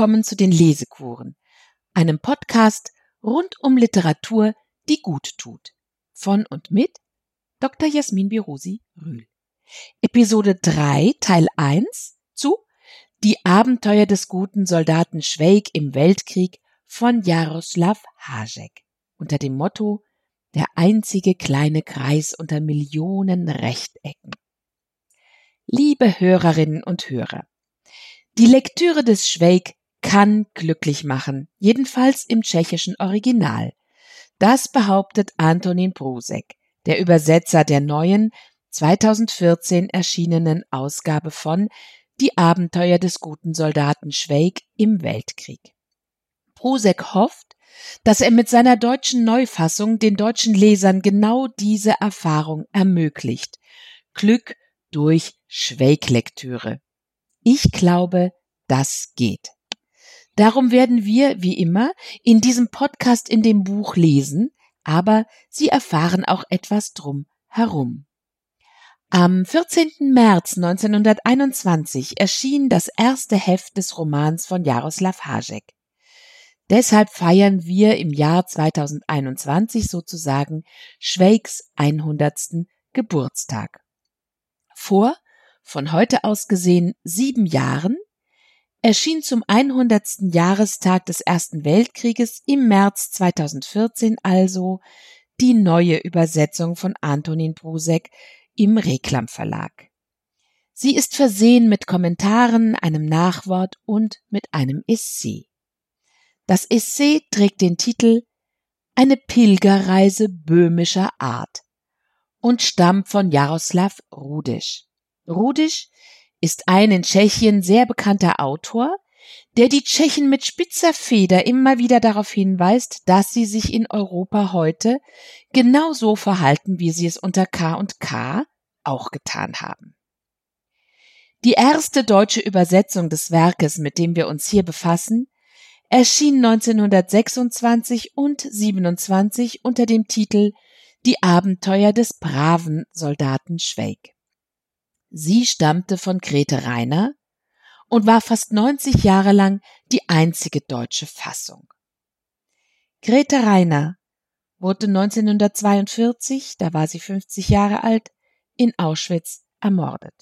Willkommen zu den Lesekuren, einem Podcast rund um Literatur, die gut tut. Von und mit Dr. Jasmin Birosi Rühl. Episode 3, Teil 1 zu Die Abenteuer des guten Soldaten Schweig im Weltkrieg von Jaroslav Hašek unter dem Motto Der einzige kleine Kreis unter Millionen Rechtecken. Liebe Hörerinnen und Hörer, die Lektüre des Schweig kann glücklich machen, jedenfalls im tschechischen Original. Das behauptet Antonin Brusek, der Übersetzer der neuen 2014 erschienenen Ausgabe von Die Abenteuer des guten Soldaten Schweig im Weltkrieg. Brusek hofft, dass er mit seiner deutschen Neufassung den deutschen Lesern genau diese Erfahrung ermöglicht. Glück durch Schweiglektüre. Ich glaube, das geht. Darum werden wir, wie immer, in diesem Podcast in dem Buch lesen, aber Sie erfahren auch etwas drum herum. Am 14. März 1921 erschien das erste Heft des Romans von Jaroslav Hašek. Deshalb feiern wir im Jahr 2021 sozusagen Schweigs 100. Geburtstag. Vor, von heute aus gesehen, sieben Jahren erschien zum 100. Jahrestag des Ersten Weltkrieges im März 2014 also die neue Übersetzung von Antonin Brusek im Reklam Verlag. Sie ist versehen mit Kommentaren, einem Nachwort und mit einem Essay. Das Essay trägt den Titel Eine Pilgerreise böhmischer Art und stammt von Jaroslav Rudisch. Rudisch ist ein in Tschechien sehr bekannter Autor, der die Tschechen mit spitzer Feder immer wieder darauf hinweist, dass sie sich in Europa heute genauso verhalten, wie sie es unter K und K auch getan haben. Die erste deutsche Übersetzung des Werkes, mit dem wir uns hier befassen, erschien 1926 und 27 unter dem Titel Die Abenteuer des braven Soldaten Schweig. Sie stammte von Grete Reiner und war fast 90 Jahre lang die einzige deutsche Fassung. Grete Reiner wurde 1942, da war sie 50 Jahre alt, in Auschwitz ermordet.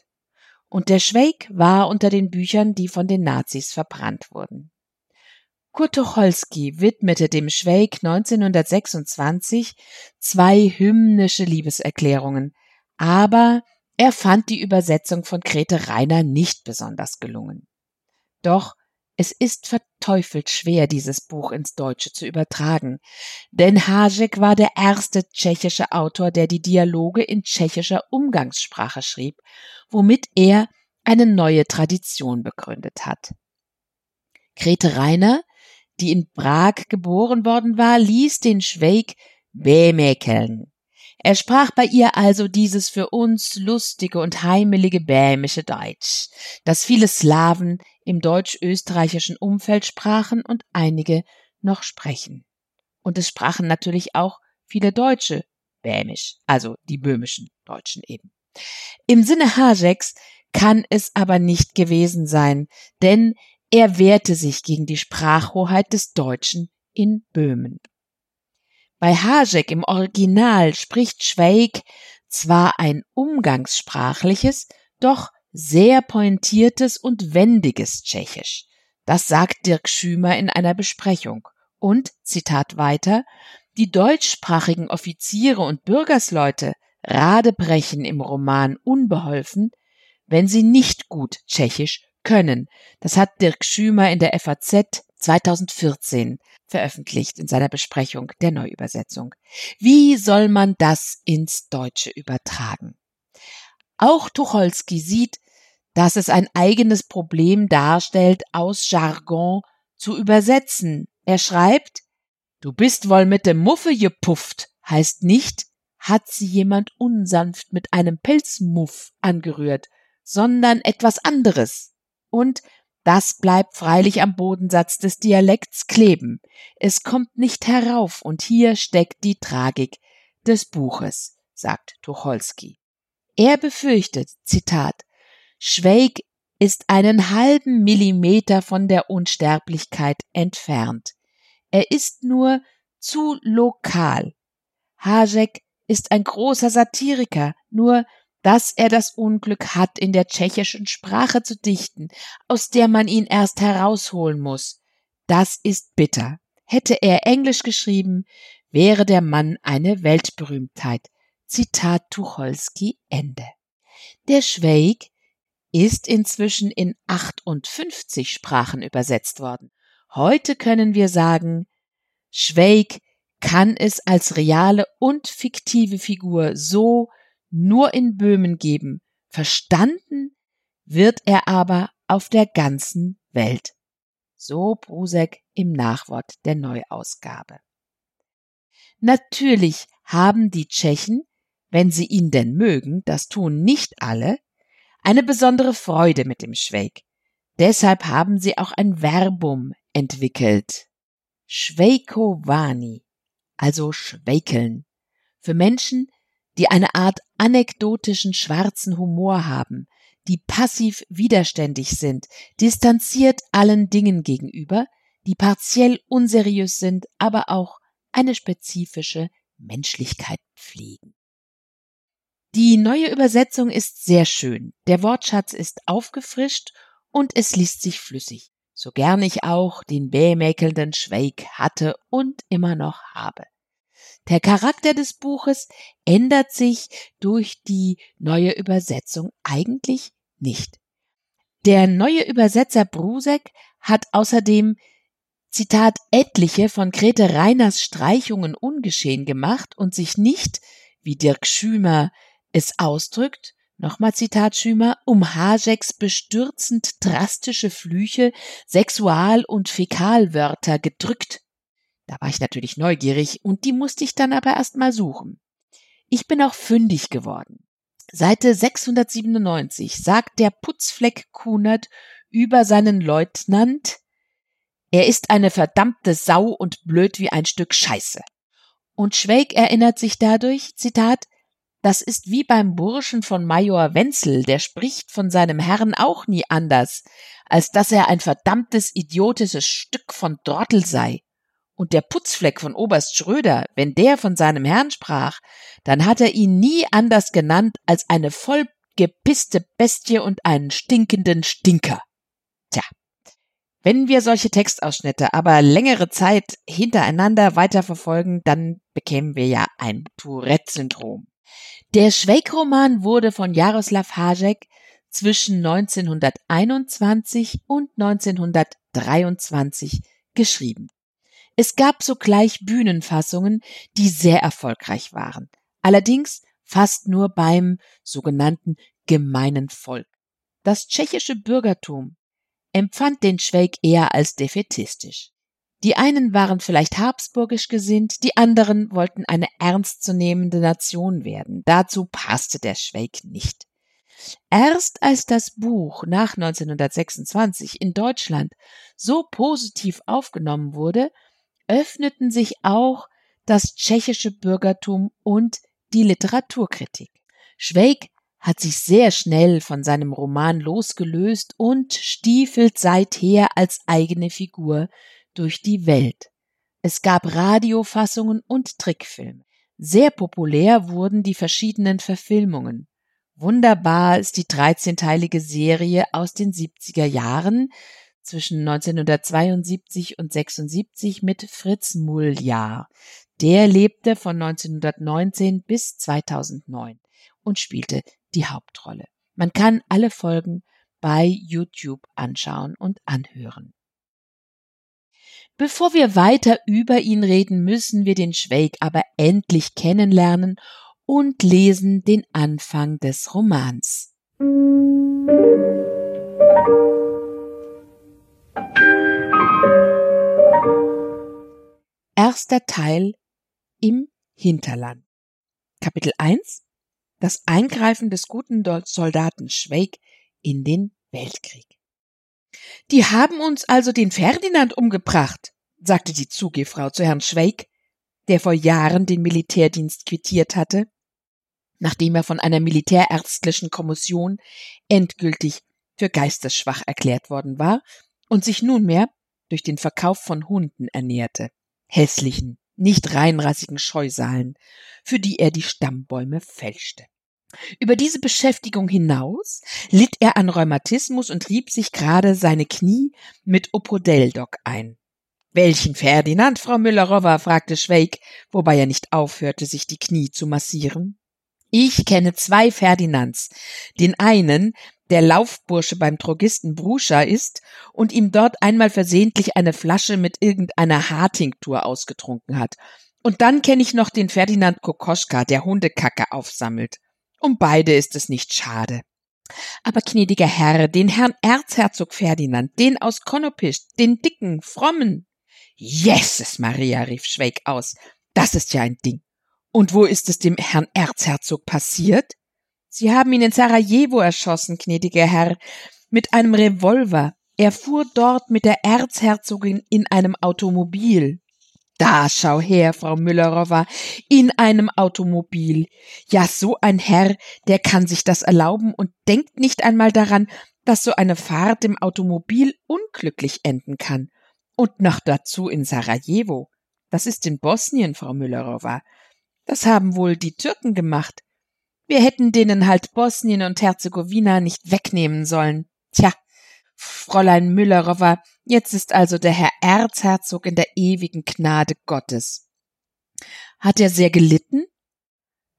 Und der Schweig war unter den Büchern, die von den Nazis verbrannt wurden. Kurt Tucholsky widmete dem Schweig 1926 zwei hymnische Liebeserklärungen, aber er fand die Übersetzung von Grete Reiner nicht besonders gelungen. Doch es ist verteufelt schwer, dieses Buch ins Deutsche zu übertragen, denn Hašek war der erste tschechische Autor, der die Dialoge in tschechischer Umgangssprache schrieb, womit er eine neue Tradition begründet hat. Grete Reiner, die in Prag geboren worden war, ließ den Schweig bemäkeln. Er sprach bei ihr also dieses für uns lustige und heimelige bämische Deutsch, das viele Slawen im deutsch-österreichischen Umfeld sprachen und einige noch sprechen. Und es sprachen natürlich auch viele Deutsche bämisch, also die böhmischen Deutschen eben. Im Sinne Hajeks kann es aber nicht gewesen sein, denn er wehrte sich gegen die Sprachhoheit des Deutschen in Böhmen. Bei Hašek im Original spricht Schweig zwar ein umgangssprachliches, doch sehr pointiertes und wendiges Tschechisch. Das sagt Dirk Schümer in einer Besprechung. Und, Zitat weiter, die deutschsprachigen Offiziere und Bürgersleute radebrechen im Roman unbeholfen, wenn sie nicht gut Tschechisch können. Das hat Dirk Schümer in der FAZ 2014 veröffentlicht in seiner Besprechung der Neuübersetzung. Wie soll man das ins Deutsche übertragen? Auch Tucholsky sieht, dass es ein eigenes Problem darstellt, aus Jargon zu übersetzen. Er schreibt, Du bist wohl mit dem Muffe gepufft, heißt nicht, hat sie jemand unsanft mit einem Pelzmuff angerührt, sondern etwas anderes. Und das bleibt freilich am Bodensatz des Dialekts kleben. Es kommt nicht herauf, und hier steckt die Tragik des Buches, sagt Tucholsky. Er befürchtet, Zitat, Schweig ist einen halben Millimeter von der Unsterblichkeit entfernt. Er ist nur zu lokal. Hašek ist ein großer Satiriker, nur dass er das Unglück hat, in der tschechischen Sprache zu dichten, aus der man ihn erst herausholen muss. Das ist bitter. Hätte er Englisch geschrieben, wäre der Mann eine Weltberühmtheit. Zitat Tucholsky Ende. Der Schweig ist inzwischen in 58 Sprachen übersetzt worden. Heute können wir sagen, Schweig kann es als reale und fiktive Figur so nur in Böhmen geben, verstanden wird er aber auf der ganzen Welt. So Brusek im Nachwort der Neuausgabe. Natürlich haben die Tschechen, wenn sie ihn denn mögen, das tun nicht alle, eine besondere Freude mit dem Schweig. Deshalb haben sie auch ein Verbum entwickelt. Schweikovani, also schweikeln, für Menschen, die eine Art anekdotischen schwarzen Humor haben, die passiv widerständig sind, distanziert allen Dingen gegenüber, die partiell unseriös sind, aber auch eine spezifische Menschlichkeit pflegen. Die neue Übersetzung ist sehr schön, der Wortschatz ist aufgefrischt und es liest sich flüssig, so gern ich auch den bämäkelnden Schweig hatte und immer noch habe. Der Charakter des Buches ändert sich durch die neue Übersetzung eigentlich nicht. Der neue Übersetzer Brusek hat außerdem Zitat etliche von Grete Reiners Streichungen ungeschehen gemacht und sich nicht, wie Dirk Schümer es ausdrückt, nochmal Zitat Schümer, um Hajeks bestürzend drastische Flüche, Sexual- und Fäkalwörter gedrückt da war ich natürlich neugierig und die musste ich dann aber erst mal suchen. Ich bin auch fündig geworden. Seite 697 sagt der Putzfleck Kunert über seinen Leutnant, er ist eine verdammte Sau und blöd wie ein Stück Scheiße. Und Schweig erinnert sich dadurch, Zitat, das ist wie beim Burschen von Major Wenzel, der spricht von seinem Herrn auch nie anders, als dass er ein verdammtes idiotisches Stück von Trottel sei. Und der Putzfleck von Oberst Schröder, wenn der von seinem Herrn sprach, dann hat er ihn nie anders genannt als eine vollgepisste Bestie und einen stinkenden Stinker. Tja, wenn wir solche Textausschnitte aber längere Zeit hintereinander weiterverfolgen, dann bekämen wir ja ein Tourette-Syndrom. Der Schweig-Roman wurde von Jaroslav Hajek zwischen 1921 und 1923 geschrieben. Es gab sogleich Bühnenfassungen, die sehr erfolgreich waren. Allerdings fast nur beim sogenannten gemeinen Volk. Das tschechische Bürgertum empfand den Schweig eher als defetistisch. Die einen waren vielleicht habsburgisch gesinnt, die anderen wollten eine ernstzunehmende Nation werden. Dazu passte der Schweig nicht. Erst als das Buch nach 1926 in Deutschland so positiv aufgenommen wurde, öffneten sich auch das tschechische Bürgertum und die Literaturkritik. Schweig hat sich sehr schnell von seinem Roman losgelöst und stiefelt seither als eigene Figur durch die Welt. Es gab Radiofassungen und Trickfilme. Sehr populär wurden die verschiedenen Verfilmungen. Wunderbar ist die 13-teilige Serie aus den 70er Jahren zwischen 1972 und 76 mit Fritz Muljar. Der lebte von 1919 bis 2009 und spielte die Hauptrolle. Man kann alle Folgen bei YouTube anschauen und anhören. Bevor wir weiter über ihn reden, müssen wir den Schweig aber endlich kennenlernen und lesen den Anfang des Romans. Erster Teil im Hinterland. Kapitel 1 Das Eingreifen des guten Soldaten Schweig in den Weltkrieg. Die haben uns also den Ferdinand umgebracht, sagte die Zugehfrau zu Herrn Schweig, der vor Jahren den Militärdienst quittiert hatte, nachdem er von einer militärärztlichen Kommission endgültig für geistesschwach erklärt worden war und sich nunmehr durch den Verkauf von Hunden ernährte, hässlichen, nicht reinrassigen Scheusalen, für die er die Stammbäume fälschte. Über diese Beschäftigung hinaus litt er an Rheumatismus und rieb sich gerade seine Knie mit Opodeldoc ein. Welchen Ferdinand, Frau Müller-Rover? fragte Schweig, wobei er nicht aufhörte, sich die Knie zu massieren. Ich kenne zwei Ferdinands. Den einen, der Laufbursche beim Drogisten Bruscha ist und ihm dort einmal versehentlich eine Flasche mit irgendeiner Haartinktur ausgetrunken hat. Und dann kenne ich noch den Ferdinand Kokoschka, der Hundekacke aufsammelt. Um beide ist es nicht schade. Aber gnädiger Herr, den Herrn Erzherzog Ferdinand, den aus Konopisch, den dicken, frommen. Jesus Maria, rief Schweig aus. Das ist ja ein Ding. Und wo ist es dem Herrn Erzherzog passiert? Sie haben ihn in Sarajevo erschossen, gnädiger Herr, mit einem Revolver. Er fuhr dort mit der Erzherzogin in einem Automobil. Da schau her, Frau Müllerowa, in einem Automobil. Ja, so ein Herr, der kann sich das erlauben und denkt nicht einmal daran, dass so eine Fahrt im Automobil unglücklich enden kann. Und noch dazu in Sarajevo. Das ist in Bosnien, Frau Müllerowa. Das haben wohl die Türken gemacht. Wir hätten denen halt Bosnien und Herzegowina nicht wegnehmen sollen. Tja, Fräulein Müllerowa, jetzt ist also der Herr Erzherzog in der ewigen Gnade Gottes. Hat er sehr gelitten?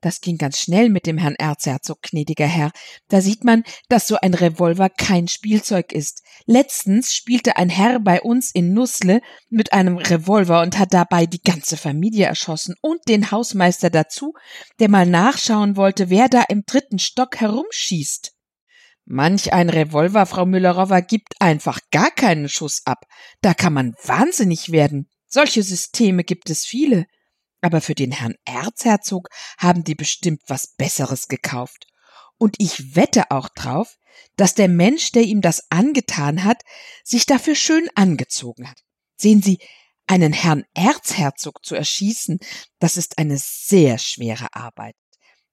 Das ging ganz schnell mit dem Herrn Erzherzog, gnädiger Herr. Da sieht man, dass so ein Revolver kein Spielzeug ist. Letztens spielte ein Herr bei uns in Nussle mit einem Revolver und hat dabei die ganze Familie erschossen und den Hausmeister dazu, der mal nachschauen wollte, wer da im dritten Stock herumschießt. Manch ein Revolver, Frau Müllerowa, gibt einfach gar keinen Schuss ab. Da kann man wahnsinnig werden. Solche Systeme gibt es viele. Aber für den Herrn Erzherzog haben die bestimmt was Besseres gekauft. Und ich wette auch drauf, dass der Mensch, der ihm das angetan hat, sich dafür schön angezogen hat. Sehen Sie, einen Herrn Erzherzog zu erschießen, das ist eine sehr schwere Arbeit.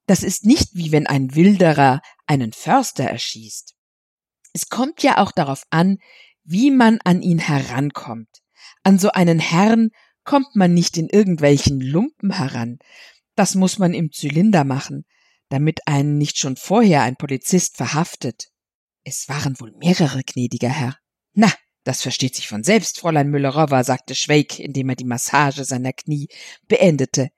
Das ist nicht wie wenn ein Wilderer einen Förster erschießt. Es kommt ja auch darauf an, wie man an ihn herankommt. An so einen Herrn kommt man nicht in irgendwelchen Lumpen heran. Das muss man im Zylinder machen, damit einen nicht schon vorher ein Polizist verhaftet. Es waren wohl mehrere, gnädiger Herr. Na, das versteht sich von selbst, Fräulein Müllerowa, sagte Schweig, indem er die Massage seiner Knie beendete.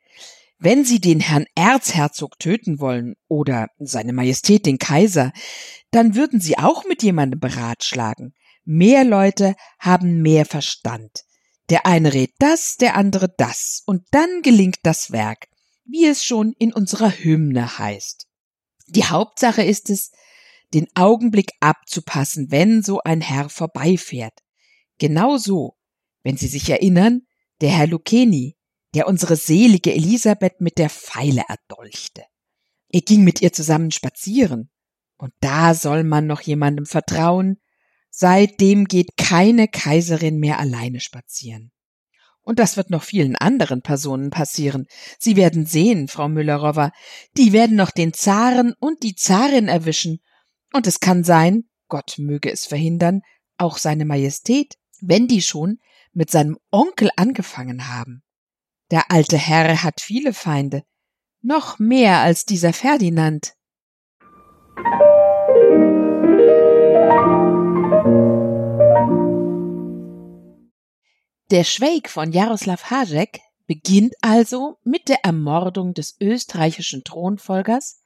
Wenn Sie den Herrn Erzherzog töten wollen oder seine Majestät den Kaiser, dann würden Sie auch mit jemandem beratschlagen. Mehr Leute haben mehr Verstand. Der eine rät das, der andere das, und dann gelingt das Werk, wie es schon in unserer Hymne heißt. Die Hauptsache ist es, den Augenblick abzupassen, wenn so ein Herr vorbeifährt. Genauso, wenn Sie sich erinnern, der Herr Lucchini, der unsere selige Elisabeth mit der Pfeile erdolchte. Er ging mit ihr zusammen spazieren. Und da soll man noch jemandem vertrauen, Seitdem geht keine Kaiserin mehr alleine spazieren. Und das wird noch vielen anderen Personen passieren. Sie werden sehen, Frau Müllerowa, die werden noch den Zaren und die Zarin erwischen. Und es kann sein, Gott möge es verhindern, auch seine Majestät, wenn die schon mit seinem Onkel angefangen haben. Der alte Herr hat viele Feinde, noch mehr als dieser Ferdinand. Der Schweig von Jaroslav Hašek beginnt also mit der Ermordung des österreichischen Thronfolgers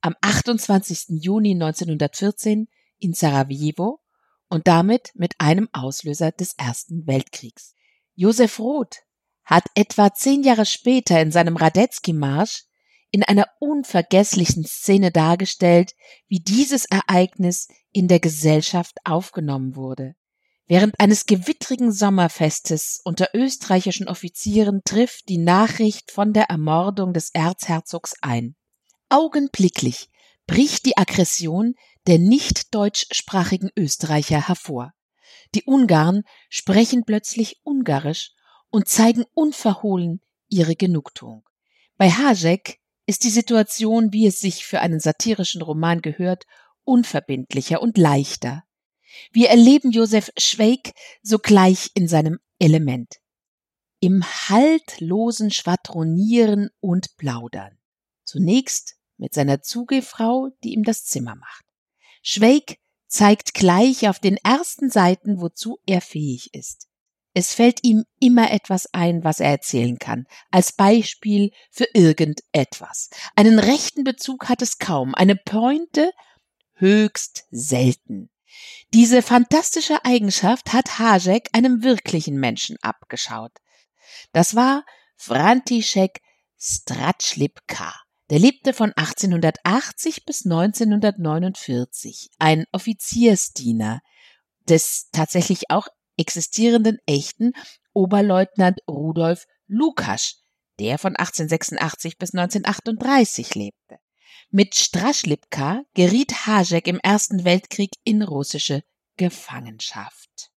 am 28. Juni 1914 in Sarajevo und damit mit einem Auslöser des Ersten Weltkriegs. Josef Roth hat etwa zehn Jahre später in seinem Radetzky-Marsch in einer unvergesslichen Szene dargestellt, wie dieses Ereignis in der Gesellschaft aufgenommen wurde. Während eines gewittrigen Sommerfestes unter österreichischen Offizieren trifft die Nachricht von der Ermordung des Erzherzogs ein. Augenblicklich bricht die Aggression der nicht deutschsprachigen Österreicher hervor. Die Ungarn sprechen plötzlich Ungarisch und zeigen unverhohlen ihre Genugtuung. Bei Hajek ist die Situation, wie es sich für einen satirischen Roman gehört, unverbindlicher und leichter. Wir erleben Josef Schweig sogleich in seinem Element. Im haltlosen Schwadronieren und Plaudern. Zunächst mit seiner Zugefrau, die ihm das Zimmer macht. Schweig zeigt gleich auf den ersten Seiten, wozu er fähig ist. Es fällt ihm immer etwas ein, was er erzählen kann, als Beispiel für irgendetwas. Einen rechten Bezug hat es kaum, eine Pointe höchst selten. Diese fantastische Eigenschaft hat Hašek einem wirklichen Menschen abgeschaut. Das war František Stratschlipka. Der lebte von 1880 bis 1949, ein Offiziersdiener des tatsächlich auch existierenden echten Oberleutnant Rudolf Lukasch, der von 1886 bis 1938 lebte. Mit Straschlipka geriet Hašek im Ersten Weltkrieg in russische Gefangenschaft.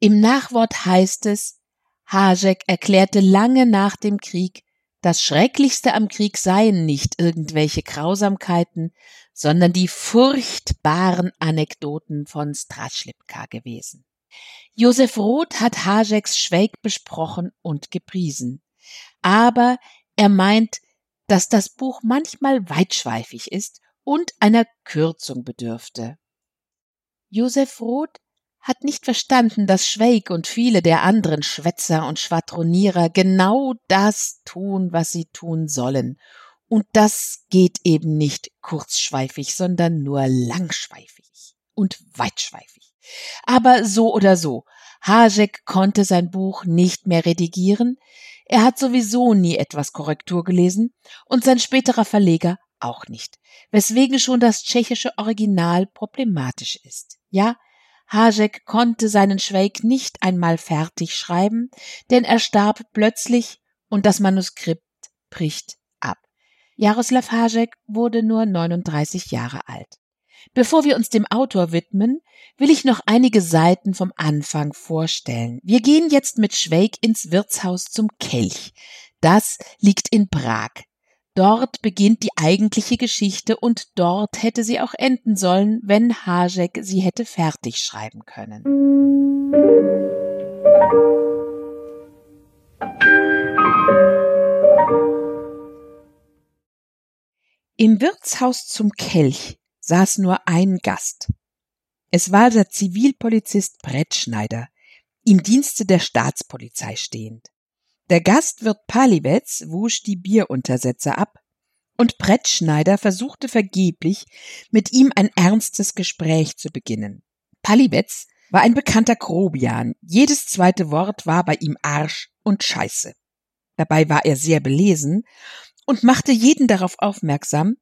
Im Nachwort heißt es, Hašek erklärte lange nach dem Krieg, das Schrecklichste am Krieg seien nicht irgendwelche Grausamkeiten, sondern die furchtbaren Anekdoten von Straschlipka gewesen. Josef Roth hat Hašeks Schweig besprochen und gepriesen. Aber er meint, dass das Buch manchmal weitschweifig ist und einer Kürzung bedürfte. Josef Roth hat nicht verstanden, dass Schweig und viele der anderen Schwätzer und Schwadronierer genau das tun, was sie tun sollen. Und das geht eben nicht kurzschweifig, sondern nur langschweifig und weitschweifig. Aber so oder so, Hašek konnte sein Buch nicht mehr redigieren, er hat sowieso nie etwas Korrektur gelesen und sein späterer Verleger auch nicht, weswegen schon das tschechische Original problematisch ist. Ja, Hašek konnte seinen Schweig nicht einmal fertig schreiben, denn er starb plötzlich und das Manuskript bricht ab. Jaroslav Hašek wurde nur 39 Jahre alt. Bevor wir uns dem Autor widmen, will ich noch einige Seiten vom Anfang vorstellen. Wir gehen jetzt mit Schweig ins Wirtshaus zum Kelch. Das liegt in Prag. Dort beginnt die eigentliche Geschichte und dort hätte sie auch enden sollen, wenn Hašek sie hätte fertig schreiben können. Im Wirtshaus zum Kelch saß nur ein Gast. Es war der Zivilpolizist Brettschneider, im Dienste der Staatspolizei stehend. Der Gastwirt Palibetz wusch die Bieruntersetzer ab, und Brettschneider versuchte vergeblich, mit ihm ein ernstes Gespräch zu beginnen. Palibetz war ein bekannter Grobian, jedes zweite Wort war bei ihm Arsch und Scheiße. Dabei war er sehr belesen und machte jeden darauf aufmerksam,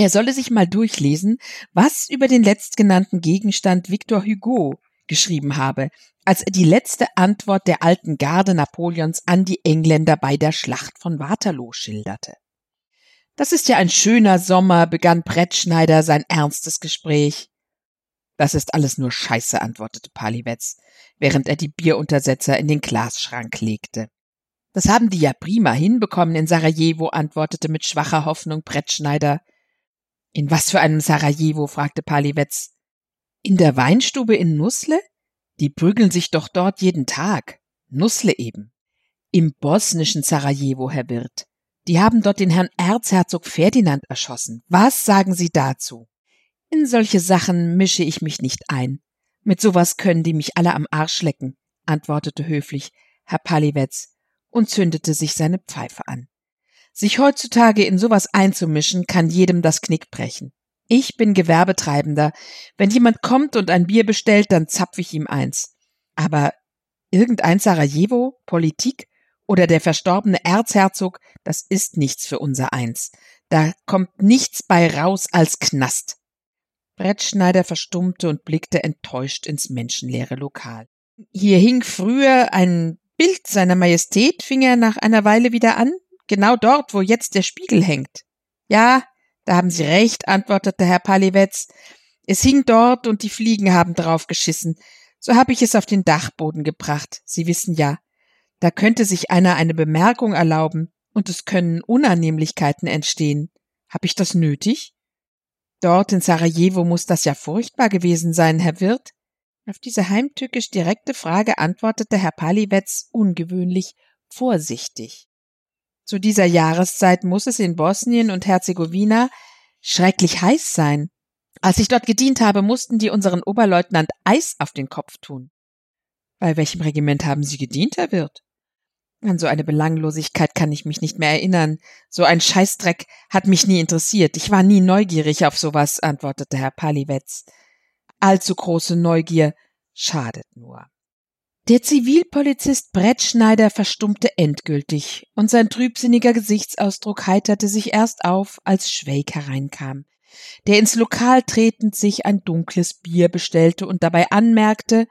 er solle sich mal durchlesen, was über den letztgenannten Gegenstand Victor Hugo geschrieben habe, als er die letzte Antwort der alten Garde Napoleons an die Engländer bei der Schlacht von Waterloo schilderte. Das ist ja ein schöner Sommer, begann Brettschneider sein ernstes Gespräch. Das ist alles nur Scheiße, antwortete Palibetz, während er die Bieruntersetzer in den Glasschrank legte. Das haben die ja prima hinbekommen in Sarajevo, antwortete mit schwacher Hoffnung Brettschneider. In was für einem Sarajevo? fragte Palibetz. In der Weinstube in Nusle? Die prügeln sich doch dort jeden Tag. Nusle eben. Im bosnischen Sarajevo, Herr Wirt. Die haben dort den Herrn Erzherzog Ferdinand erschossen. Was sagen Sie dazu? In solche Sachen mische ich mich nicht ein. Mit sowas können die mich alle am Arsch lecken, antwortete höflich Herr Palliwetz und zündete sich seine Pfeife an. Sich heutzutage in sowas einzumischen, kann jedem das Knick brechen. Ich bin Gewerbetreibender. Wenn jemand kommt und ein Bier bestellt, dann zapf ich ihm eins. Aber irgendein Sarajevo, Politik oder der verstorbene Erzherzog, das ist nichts für unser Eins. Da kommt nichts bei raus als Knast. Brettschneider verstummte und blickte enttäuscht ins menschenleere Lokal. Hier hing früher ein Bild seiner Majestät, fing er nach einer Weile wieder an, genau dort, wo jetzt der Spiegel hängt. Ja, da haben Sie recht, antwortete Herr Palliwetz. Es hing dort und die Fliegen haben drauf geschissen. So habe ich es auf den Dachboden gebracht. Sie wissen ja, da könnte sich einer eine Bemerkung erlauben und es können Unannehmlichkeiten entstehen. Hab ich das nötig? Dort in Sarajevo muss das ja furchtbar gewesen sein, Herr Wirt. Auf diese heimtückisch direkte Frage antwortete Herr Paliwetz ungewöhnlich vorsichtig. Zu dieser Jahreszeit muss es in Bosnien und Herzegowina schrecklich heiß sein. Als ich dort gedient habe, mussten die unseren Oberleutnant Eis auf den Kopf tun. Bei welchem Regiment haben Sie gedient, Herr Wirt? An so eine Belanglosigkeit kann ich mich nicht mehr erinnern. So ein Scheißdreck hat mich nie interessiert. Ich war nie neugierig auf sowas, antwortete Herr Paliwetz. Allzu große Neugier schadet nur. Der Zivilpolizist Brettschneider verstummte endgültig, und sein trübsinniger Gesichtsausdruck heiterte sich erst auf, als Schweig hereinkam, der ins Lokal tretend sich ein dunkles Bier bestellte und dabei anmerkte,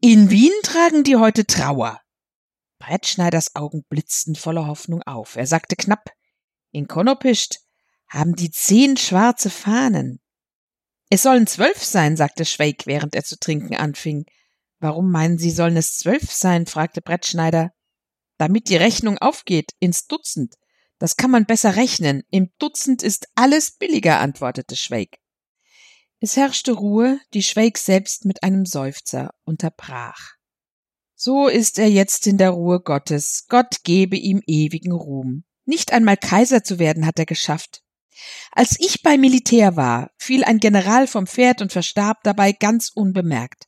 in Wien tragen die heute Trauer. Brettschneiders Augen blitzten voller Hoffnung auf. Er sagte knapp, in Konopischt haben die zehn schwarze Fahnen. Es sollen zwölf sein, sagte Schweig, während er zu trinken anfing. Warum meinen Sie, sollen es zwölf sein? fragte Brettschneider. Damit die Rechnung aufgeht, ins Dutzend. Das kann man besser rechnen. Im Dutzend ist alles billiger, antwortete Schweig. Es herrschte Ruhe, die Schweig selbst mit einem Seufzer unterbrach. So ist er jetzt in der Ruhe Gottes. Gott gebe ihm ewigen Ruhm. Nicht einmal Kaiser zu werden hat er geschafft. Als ich beim Militär war, fiel ein General vom Pferd und verstarb dabei ganz unbemerkt.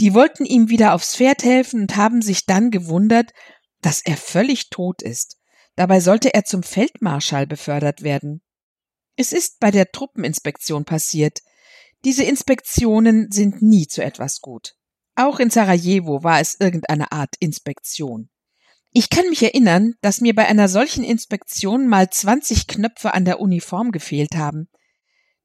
Die wollten ihm wieder aufs Pferd helfen und haben sich dann gewundert, dass er völlig tot ist. Dabei sollte er zum Feldmarschall befördert werden. Es ist bei der Truppeninspektion passiert. Diese Inspektionen sind nie zu etwas gut. Auch in Sarajevo war es irgendeine Art Inspektion. Ich kann mich erinnern, dass mir bei einer solchen Inspektion mal 20 Knöpfe an der Uniform gefehlt haben.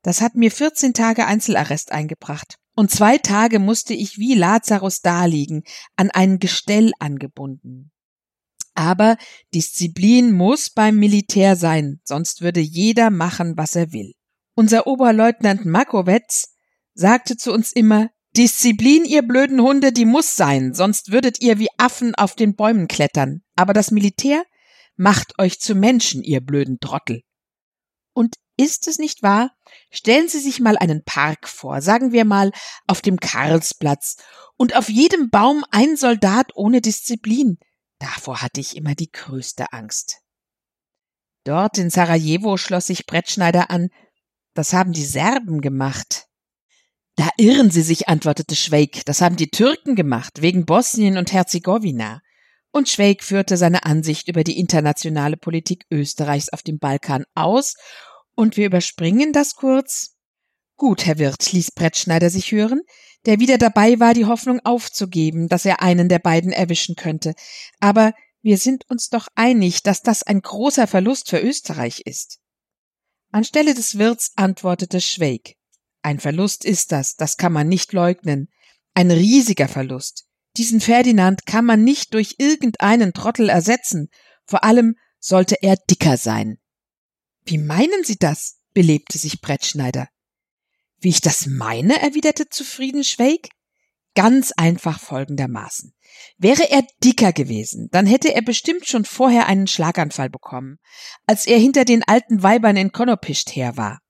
Das hat mir 14 Tage Einzelarrest eingebracht. Und zwei Tage musste ich wie Lazarus daliegen, an ein Gestell angebunden. Aber Disziplin muss beim Militär sein, sonst würde jeder machen, was er will. Unser Oberleutnant Makowetz sagte zu uns immer, Disziplin, ihr blöden Hunde, die muss sein, sonst würdet ihr wie Affen auf den Bäumen klettern. Aber das Militär macht euch zu Menschen, ihr blöden Trottel. Und ist es nicht wahr? Stellen Sie sich mal einen Park vor, sagen wir mal auf dem Karlsplatz, und auf jedem Baum ein Soldat ohne Disziplin. Davor hatte ich immer die größte Angst. Dort in Sarajevo schloss sich Brettschneider an. Das haben die Serben gemacht. Da irren Sie sich, antwortete Schweig. Das haben die Türken gemacht, wegen Bosnien und Herzegowina. Und Schweig führte seine Ansicht über die internationale Politik Österreichs auf dem Balkan aus, und wir überspringen das kurz. Gut, Herr Wirt, ließ Brettschneider sich hören, der wieder dabei war, die Hoffnung aufzugeben, dass er einen der beiden erwischen könnte. Aber wir sind uns doch einig, dass das ein großer Verlust für Österreich ist. Anstelle des Wirts antwortete Schweig. Ein Verlust ist das, das kann man nicht leugnen. Ein riesiger Verlust. Diesen Ferdinand kann man nicht durch irgendeinen Trottel ersetzen. Vor allem sollte er dicker sein. Wie meinen Sie das? belebte sich Brettschneider. Wie ich das meine, erwiderte zufrieden Schweig. Ganz einfach folgendermaßen. Wäre er dicker gewesen, dann hätte er bestimmt schon vorher einen Schlaganfall bekommen, als er hinter den alten Weibern in Konopischt her war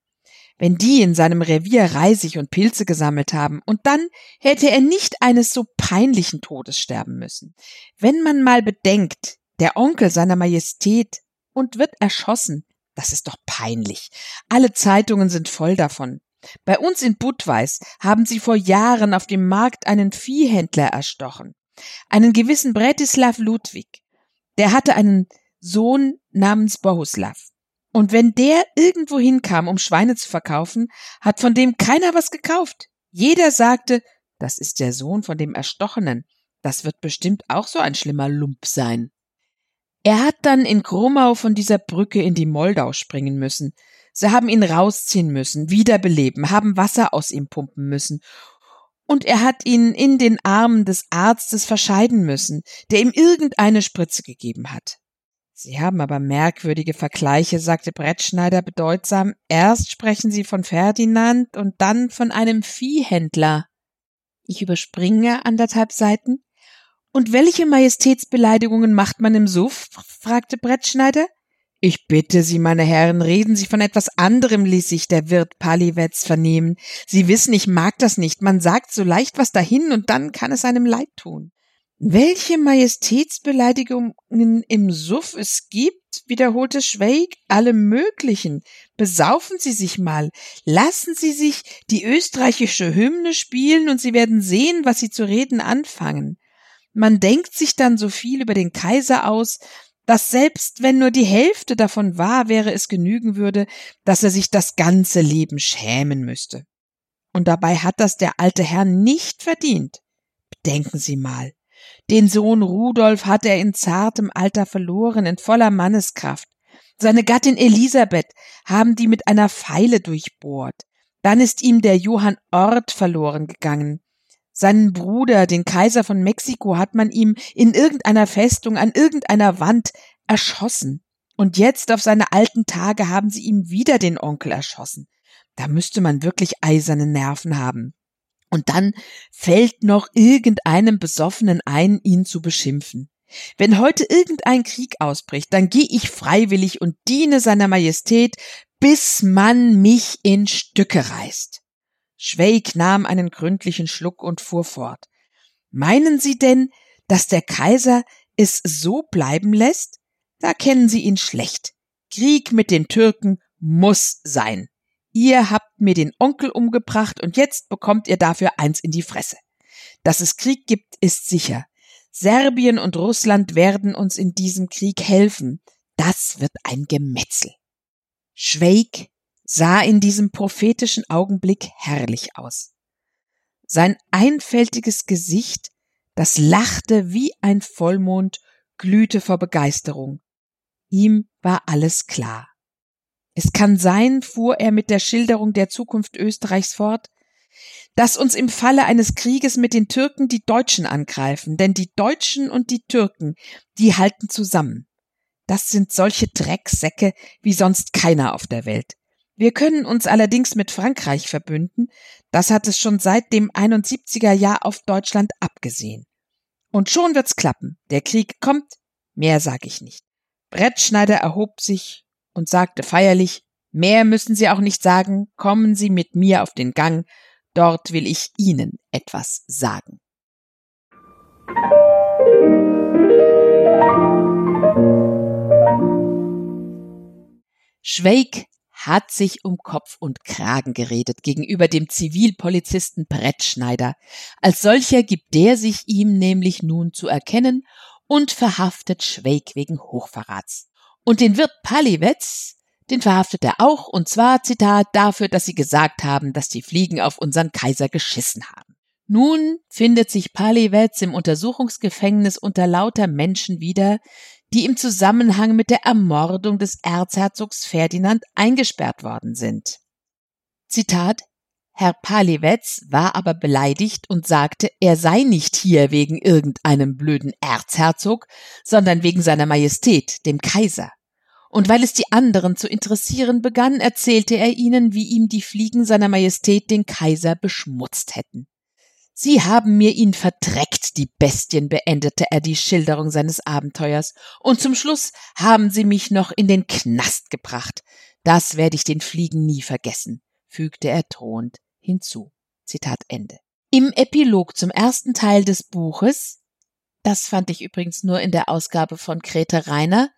wenn die in seinem Revier Reisig und Pilze gesammelt haben, und dann hätte er nicht eines so peinlichen Todes sterben müssen. Wenn man mal bedenkt, der Onkel seiner Majestät und wird erschossen, das ist doch peinlich. Alle Zeitungen sind voll davon. Bei uns in Budweis haben sie vor Jahren auf dem Markt einen Viehhändler erstochen. Einen gewissen Bretislav Ludwig. Der hatte einen Sohn namens Bohuslav. Und wenn der irgendwo hinkam, um Schweine zu verkaufen, hat von dem keiner was gekauft. Jeder sagte, das ist der Sohn von dem Erstochenen. Das wird bestimmt auch so ein schlimmer Lump sein. Er hat dann in Krumau von dieser Brücke in die Moldau springen müssen. Sie haben ihn rausziehen müssen, wiederbeleben, haben Wasser aus ihm pumpen müssen. Und er hat ihn in den Armen des Arztes verscheiden müssen, der ihm irgendeine Spritze gegeben hat. Sie haben aber merkwürdige Vergleiche, sagte Brettschneider bedeutsam. Erst sprechen Sie von Ferdinand und dann von einem Viehhändler. Ich überspringe anderthalb Seiten. Und welche Majestätsbeleidigungen macht man im Suff? fragte Brettschneider. Ich bitte Sie, meine Herren, reden Sie von etwas anderem, ließ sich der Wirt Paliwetz vernehmen. Sie wissen, ich mag das nicht. Man sagt so leicht was dahin und dann kann es einem leid tun. Welche Majestätsbeleidigungen im Suff es gibt, wiederholte Schweig, alle möglichen. Besaufen Sie sich mal. Lassen Sie sich die österreichische Hymne spielen und Sie werden sehen, was Sie zu reden anfangen. Man denkt sich dann so viel über den Kaiser aus, dass selbst wenn nur die Hälfte davon wahr wäre, es genügen würde, dass er sich das ganze Leben schämen müsste. Und dabei hat das der alte Herr nicht verdient. Bedenken Sie mal. Den Sohn Rudolf hat er in zartem Alter verloren, in voller Manneskraft. Seine Gattin Elisabeth haben die mit einer Pfeile durchbohrt. Dann ist ihm der Johann Ort verloren gegangen. Seinen Bruder, den Kaiser von Mexiko, hat man ihm in irgendeiner Festung an irgendeiner Wand erschossen. Und jetzt auf seine alten Tage haben sie ihm wieder den Onkel erschossen. Da müsste man wirklich eiserne Nerven haben. Und dann fällt noch irgendeinem Besoffenen ein, ihn zu beschimpfen. Wenn heute irgendein Krieg ausbricht, dann gehe ich freiwillig und diene seiner Majestät, bis man mich in Stücke reißt. Schweig nahm einen gründlichen Schluck und fuhr fort. Meinen Sie denn, dass der Kaiser es so bleiben lässt? Da kennen Sie ihn schlecht. Krieg mit den Türken muss sein. Ihr habt mir den Onkel umgebracht und jetzt bekommt ihr dafür eins in die Fresse. Dass es Krieg gibt, ist sicher. Serbien und Russland werden uns in diesem Krieg helfen. Das wird ein Gemetzel. Schweig sah in diesem prophetischen Augenblick herrlich aus. Sein einfältiges Gesicht, das lachte wie ein Vollmond, glühte vor Begeisterung. Ihm war alles klar. Es kann sein, fuhr er mit der Schilderung der Zukunft Österreichs fort, dass uns im Falle eines Krieges mit den Türken die Deutschen angreifen, denn die Deutschen und die Türken, die halten zusammen. Das sind solche Drecksäcke wie sonst keiner auf der Welt. Wir können uns allerdings mit Frankreich verbünden, das hat es schon seit dem 71er Jahr auf Deutschland abgesehen. Und schon wird's klappen. Der Krieg kommt, mehr sag ich nicht. Brettschneider erhob sich und sagte feierlich, mehr müssen Sie auch nicht sagen, kommen Sie mit mir auf den Gang, dort will ich Ihnen etwas sagen. Schweig hat sich um Kopf und Kragen geredet gegenüber dem Zivilpolizisten Brettschneider. Als solcher gibt der sich ihm nämlich nun zu erkennen und verhaftet Schweig wegen Hochverrats. Und den Wirt Paliwetz, den verhaftet er auch, und zwar, Zitat, dafür, dass sie gesagt haben, dass die Fliegen auf unseren Kaiser geschissen haben. Nun findet sich Paliwetz im Untersuchungsgefängnis unter lauter Menschen wieder, die im Zusammenhang mit der Ermordung des Erzherzogs Ferdinand eingesperrt worden sind. Zitat Herr Paliwetz war aber beleidigt und sagte, er sei nicht hier wegen irgendeinem blöden Erzherzog, sondern wegen seiner Majestät, dem Kaiser. Und weil es die anderen zu interessieren begann, erzählte er ihnen, wie ihm die Fliegen seiner Majestät den Kaiser beschmutzt hätten. Sie haben mir ihn verdreckt, die Bestien, beendete er die Schilderung seines Abenteuers, und zum Schluss haben sie mich noch in den Knast gebracht. Das werde ich den Fliegen nie vergessen, fügte er drohend hinzu. Zitat Ende. Im Epilog zum ersten Teil des Buches, das fand ich übrigens nur in der Ausgabe von Grete Reiner,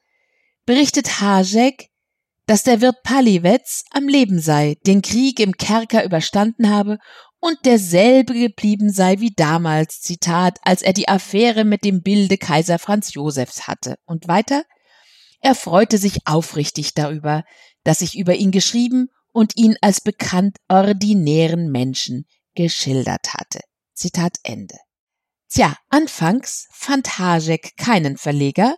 berichtet Hajek, dass der Wirt Paliwetz am Leben sei, den Krieg im Kerker überstanden habe und derselbe geblieben sei wie damals, Zitat, als er die Affäre mit dem Bilde Kaiser Franz Josefs hatte. Und weiter? Er freute sich aufrichtig darüber, dass ich über ihn geschrieben und ihn als bekannt ordinären Menschen geschildert hatte. Zitat Ende. Tja, anfangs fand Hajek keinen Verleger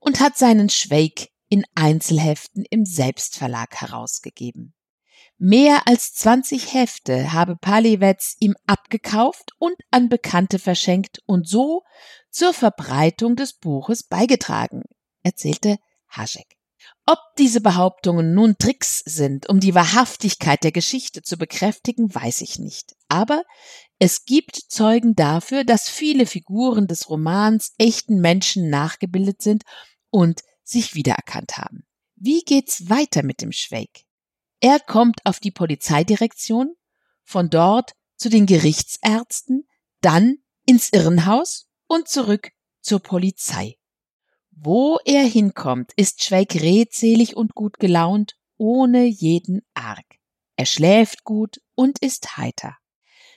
und hat seinen Schweig in Einzelheften im Selbstverlag herausgegeben. Mehr als 20 Hefte habe Paliwetz ihm abgekauft und an Bekannte verschenkt und so zur Verbreitung des Buches beigetragen, erzählte Haschek. Ob diese Behauptungen nun Tricks sind, um die Wahrhaftigkeit der Geschichte zu bekräftigen, weiß ich nicht. Aber es gibt Zeugen dafür, dass viele Figuren des Romans echten Menschen nachgebildet sind und sich wiedererkannt haben. Wie geht's weiter mit dem Schweig? Er kommt auf die Polizeidirektion, von dort zu den Gerichtsärzten, dann ins Irrenhaus und zurück zur Polizei. Wo er hinkommt, ist Schweig redselig und gut gelaunt, ohne jeden Arg. Er schläft gut und ist heiter.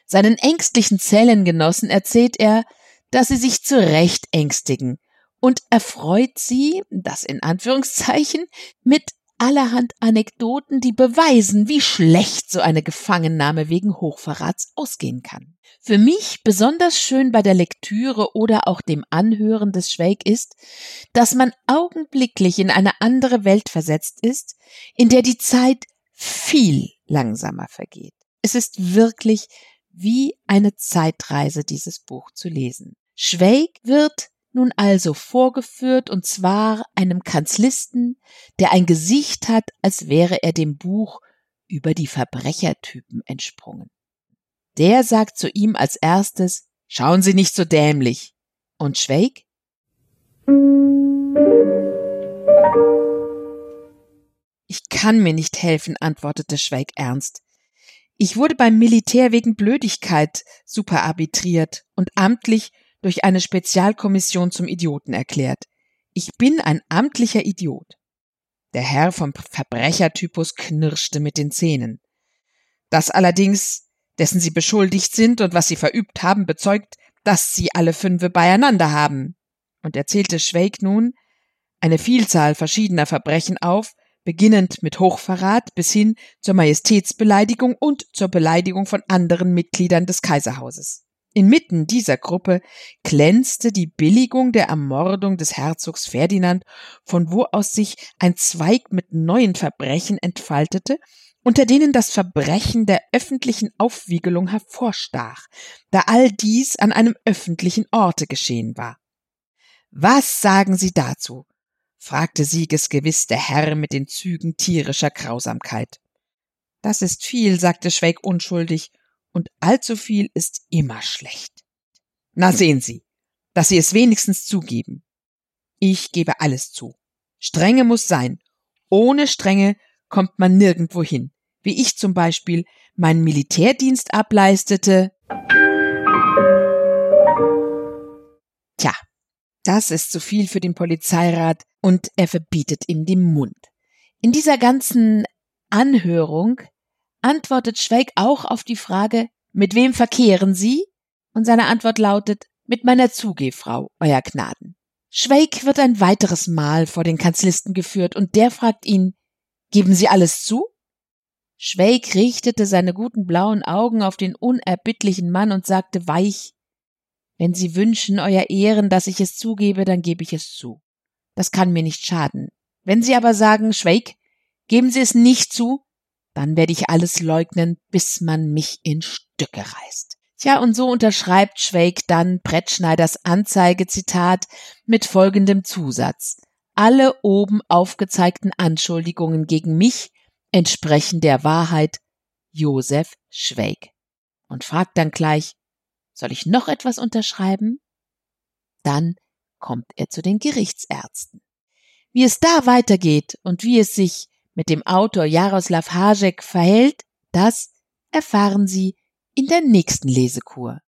Seinen ängstlichen Zellengenossen erzählt er, dass sie sich zu Recht ängstigen und erfreut sie, das in Anführungszeichen, mit allerhand Anekdoten, die beweisen, wie schlecht so eine Gefangennahme wegen Hochverrats ausgehen kann. Für mich besonders schön bei der Lektüre oder auch dem Anhören des Schweig ist, dass man augenblicklich in eine andere Welt versetzt ist, in der die Zeit viel langsamer vergeht. Es ist wirklich wie eine Zeitreise, dieses Buch zu lesen. Schweig wird nun also vorgeführt, und zwar einem Kanzlisten, der ein Gesicht hat, als wäre er dem Buch über die Verbrechertypen entsprungen. Der sagt zu ihm als erstes, schauen Sie nicht so dämlich. Und Schweig? Ich kann mir nicht helfen, antwortete Schweig ernst. Ich wurde beim Militär wegen Blödigkeit superarbitriert und amtlich durch eine Spezialkommission zum Idioten erklärt. Ich bin ein amtlicher Idiot. Der Herr vom Verbrechertypus knirschte mit den Zähnen. Das allerdings, dessen Sie beschuldigt sind und was Sie verübt haben, bezeugt, dass Sie alle fünfe beieinander haben. Und er zählte Schweig nun eine Vielzahl verschiedener Verbrechen auf, beginnend mit Hochverrat bis hin zur Majestätsbeleidigung und zur Beleidigung von anderen Mitgliedern des Kaiserhauses. Inmitten dieser Gruppe glänzte die Billigung der Ermordung des Herzogs Ferdinand, von wo aus sich ein Zweig mit neuen Verbrechen entfaltete, unter denen das Verbrechen der öffentlichen Aufwiegelung hervorstach, da all dies an einem öffentlichen Orte geschehen war. Was sagen Sie dazu? fragte siegesgewiss der Herr mit den Zügen tierischer Grausamkeit. Das ist viel, sagte Schweig unschuldig und allzu viel ist immer schlecht. Na sehen Sie, dass Sie es wenigstens zugeben. Ich gebe alles zu. Strenge muss sein. Ohne Strenge kommt man nirgendwo hin. Wie ich zum Beispiel meinen Militärdienst ableistete. Tja, das ist zu viel für den Polizeirat und er verbietet ihm den Mund. In dieser ganzen Anhörung antwortet Schweig auch auf die Frage, mit wem verkehren Sie? Und seine Antwort lautet, mit meiner Zugehfrau, Euer Gnaden. Schweig wird ein weiteres Mal vor den Kanzlisten geführt und der fragt ihn, geben Sie alles zu? Schweig richtete seine guten blauen Augen auf den unerbittlichen Mann und sagte weich, wenn Sie wünschen, Euer Ehren, dass ich es zugebe, dann gebe ich es zu. Das kann mir nicht schaden. Wenn Sie aber sagen, Schweig, geben Sie es nicht zu, dann werde ich alles leugnen, bis man mich in Stücke reißt. Tja, und so unterschreibt Schweig dann Brettschneiders Anzeigezitat mit folgendem Zusatz. Alle oben aufgezeigten Anschuldigungen gegen mich entsprechen der Wahrheit Josef Schweig. Und fragt dann gleich, soll ich noch etwas unterschreiben? Dann kommt er zu den Gerichtsärzten. Wie es da weitergeht und wie es sich mit dem Autor Jaroslav Hajek verhält, das erfahren Sie in der nächsten Lesekur.